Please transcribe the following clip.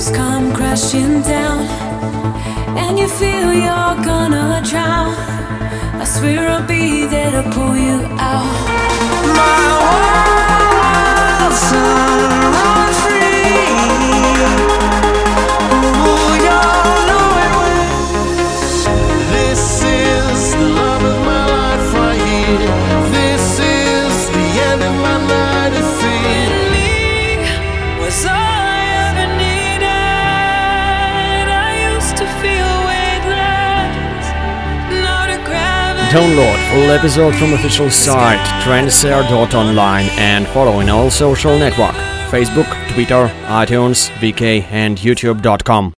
waves come crashing down, and you feel you're gonna drown. I swear I'll be there to pull you out. Download full episode from official site tranceair.online and follow in all social network Facebook, Twitter, iTunes, VK and YouTube.com.